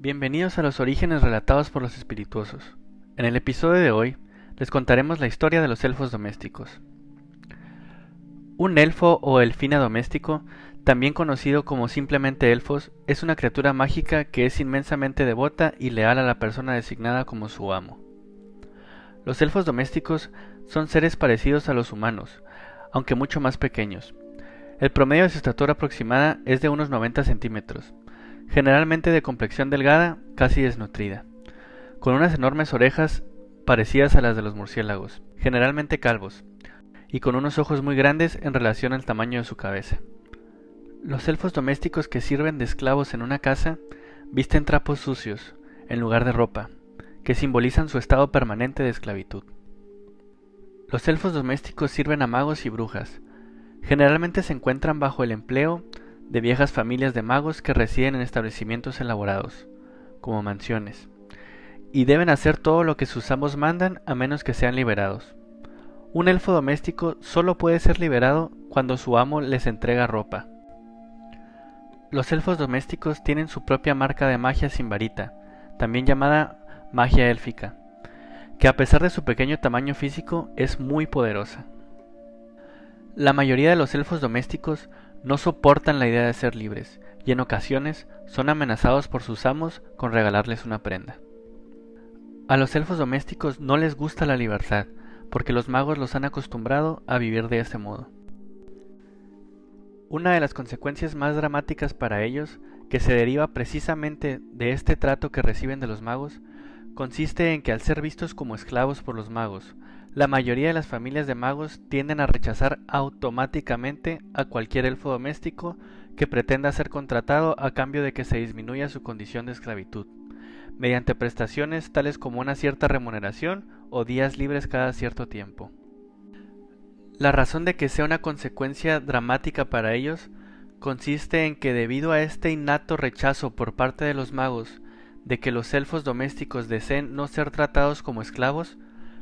Bienvenidos a los orígenes relatados por los espirituosos. En el episodio de hoy les contaremos la historia de los elfos domésticos. Un elfo o elfina doméstico, también conocido como simplemente elfos, es una criatura mágica que es inmensamente devota y leal a la persona designada como su amo. Los elfos domésticos son seres parecidos a los humanos, aunque mucho más pequeños. El promedio de su estatura aproximada es de unos 90 centímetros, generalmente de complexión delgada, casi desnutrida, con unas enormes orejas parecidas a las de los murciélagos, generalmente calvos, y con unos ojos muy grandes en relación al tamaño de su cabeza. Los elfos domésticos que sirven de esclavos en una casa visten trapos sucios, en lugar de ropa, que simbolizan su estado permanente de esclavitud. Los elfos domésticos sirven a magos y brujas. Generalmente se encuentran bajo el empleo de viejas familias de magos que residen en establecimientos elaborados, como mansiones, y deben hacer todo lo que sus amos mandan a menos que sean liberados. Un elfo doméstico solo puede ser liberado cuando su amo les entrega ropa. Los elfos domésticos tienen su propia marca de magia sin varita, también llamada magia élfica, que a pesar de su pequeño tamaño físico es muy poderosa. La mayoría de los elfos domésticos no soportan la idea de ser libres y en ocasiones son amenazados por sus amos con regalarles una prenda. A los elfos domésticos no les gusta la libertad, porque los magos los han acostumbrado a vivir de ese modo. Una de las consecuencias más dramáticas para ellos, que se deriva precisamente de este trato que reciben de los magos, consiste en que al ser vistos como esclavos por los magos, la mayoría de las familias de magos tienden a rechazar automáticamente a cualquier elfo doméstico que pretenda ser contratado a cambio de que se disminuya su condición de esclavitud, mediante prestaciones tales como una cierta remuneración o días libres cada cierto tiempo. La razón de que sea una consecuencia dramática para ellos consiste en que debido a este innato rechazo por parte de los magos de que los elfos domésticos deseen no ser tratados como esclavos,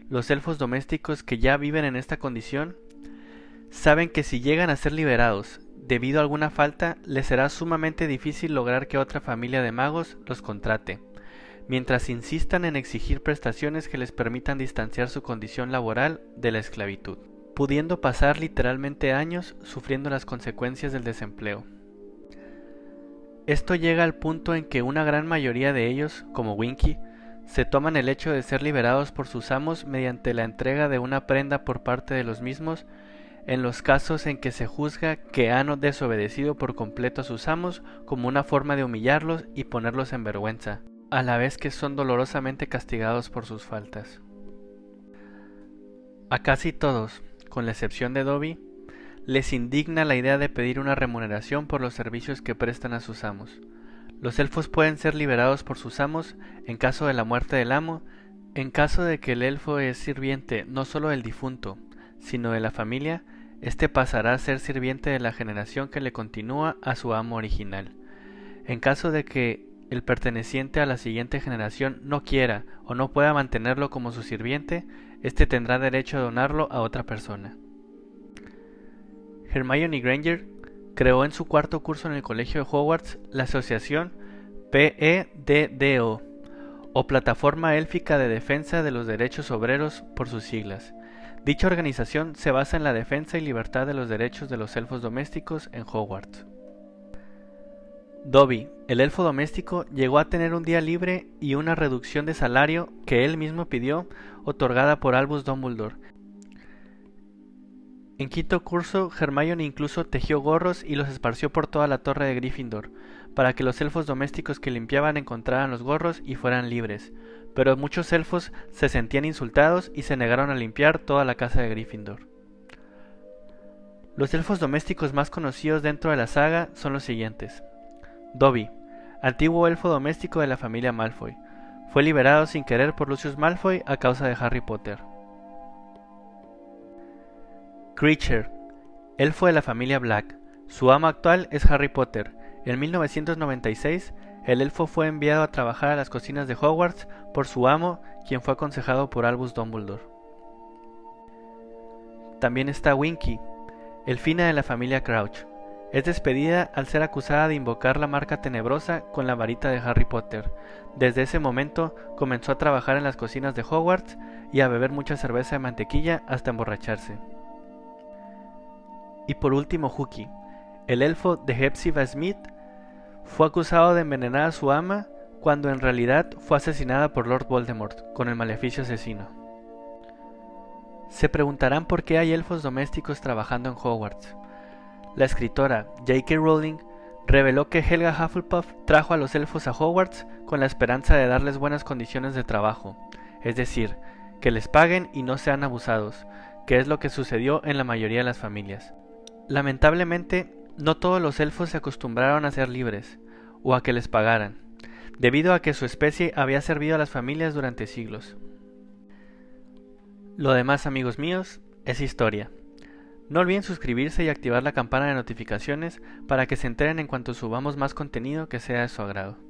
los elfos domésticos que ya viven en esta condición saben que si llegan a ser liberados debido a alguna falta, les será sumamente difícil lograr que otra familia de magos los contrate, mientras insistan en exigir prestaciones que les permitan distanciar su condición laboral de la esclavitud, pudiendo pasar literalmente años sufriendo las consecuencias del desempleo. Esto llega al punto en que una gran mayoría de ellos, como Winky, se toman el hecho de ser liberados por sus amos mediante la entrega de una prenda por parte de los mismos en los casos en que se juzga que han desobedecido por completo a sus amos como una forma de humillarlos y ponerlos en vergüenza, a la vez que son dolorosamente castigados por sus faltas. A casi todos, con la excepción de Dobby, les indigna la idea de pedir una remuneración por los servicios que prestan a sus amos. Los elfos pueden ser liberados por sus amos en caso de la muerte del amo, en caso de que el elfo es sirviente no solo del difunto, sino de la familia, éste pasará a ser sirviente de la generación que le continúa a su amo original. En caso de que el perteneciente a la siguiente generación no quiera o no pueda mantenerlo como su sirviente, éste tendrá derecho a donarlo a otra persona. Hermione Granger creó en su cuarto curso en el Colegio de Hogwarts la asociación PEDDO, o Plataforma Élfica de Defensa de los Derechos Obreros por sus siglas. Dicha organización se basa en la defensa y libertad de los derechos de los elfos domésticos en Hogwarts. Dobby, el elfo doméstico, llegó a tener un día libre y una reducción de salario que él mismo pidió, otorgada por Albus Dumbledore, en quinto curso, Hermione incluso tejió gorros y los esparció por toda la torre de Gryffindor, para que los elfos domésticos que limpiaban encontraran los gorros y fueran libres. Pero muchos elfos se sentían insultados y se negaron a limpiar toda la casa de Gryffindor. Los elfos domésticos más conocidos dentro de la saga son los siguientes. Dobby, antiguo elfo doméstico de la familia Malfoy, fue liberado sin querer por Lucius Malfoy a causa de Harry Potter. Creature, elfo de la familia Black. Su amo actual es Harry Potter. En 1996, el elfo fue enviado a trabajar a las cocinas de Hogwarts por su amo, quien fue aconsejado por Albus Dumbledore. También está Winky, elfina de la familia Crouch. Es despedida al ser acusada de invocar la marca tenebrosa con la varita de Harry Potter. Desde ese momento comenzó a trabajar en las cocinas de Hogwarts y a beber mucha cerveza de mantequilla hasta emborracharse. Y por último, Huki, el elfo de Hepzibah Smith, fue acusado de envenenar a su ama cuando en realidad fue asesinada por Lord Voldemort con el maleficio asesino. Se preguntarán por qué hay elfos domésticos trabajando en Hogwarts. La escritora J.K. Rowling reveló que Helga Hufflepuff trajo a los elfos a Hogwarts con la esperanza de darles buenas condiciones de trabajo, es decir, que les paguen y no sean abusados, que es lo que sucedió en la mayoría de las familias. Lamentablemente, no todos los elfos se acostumbraron a ser libres, o a que les pagaran, debido a que su especie había servido a las familias durante siglos. Lo demás, amigos míos, es historia. No olviden suscribirse y activar la campana de notificaciones para que se enteren en cuanto subamos más contenido que sea de su agrado.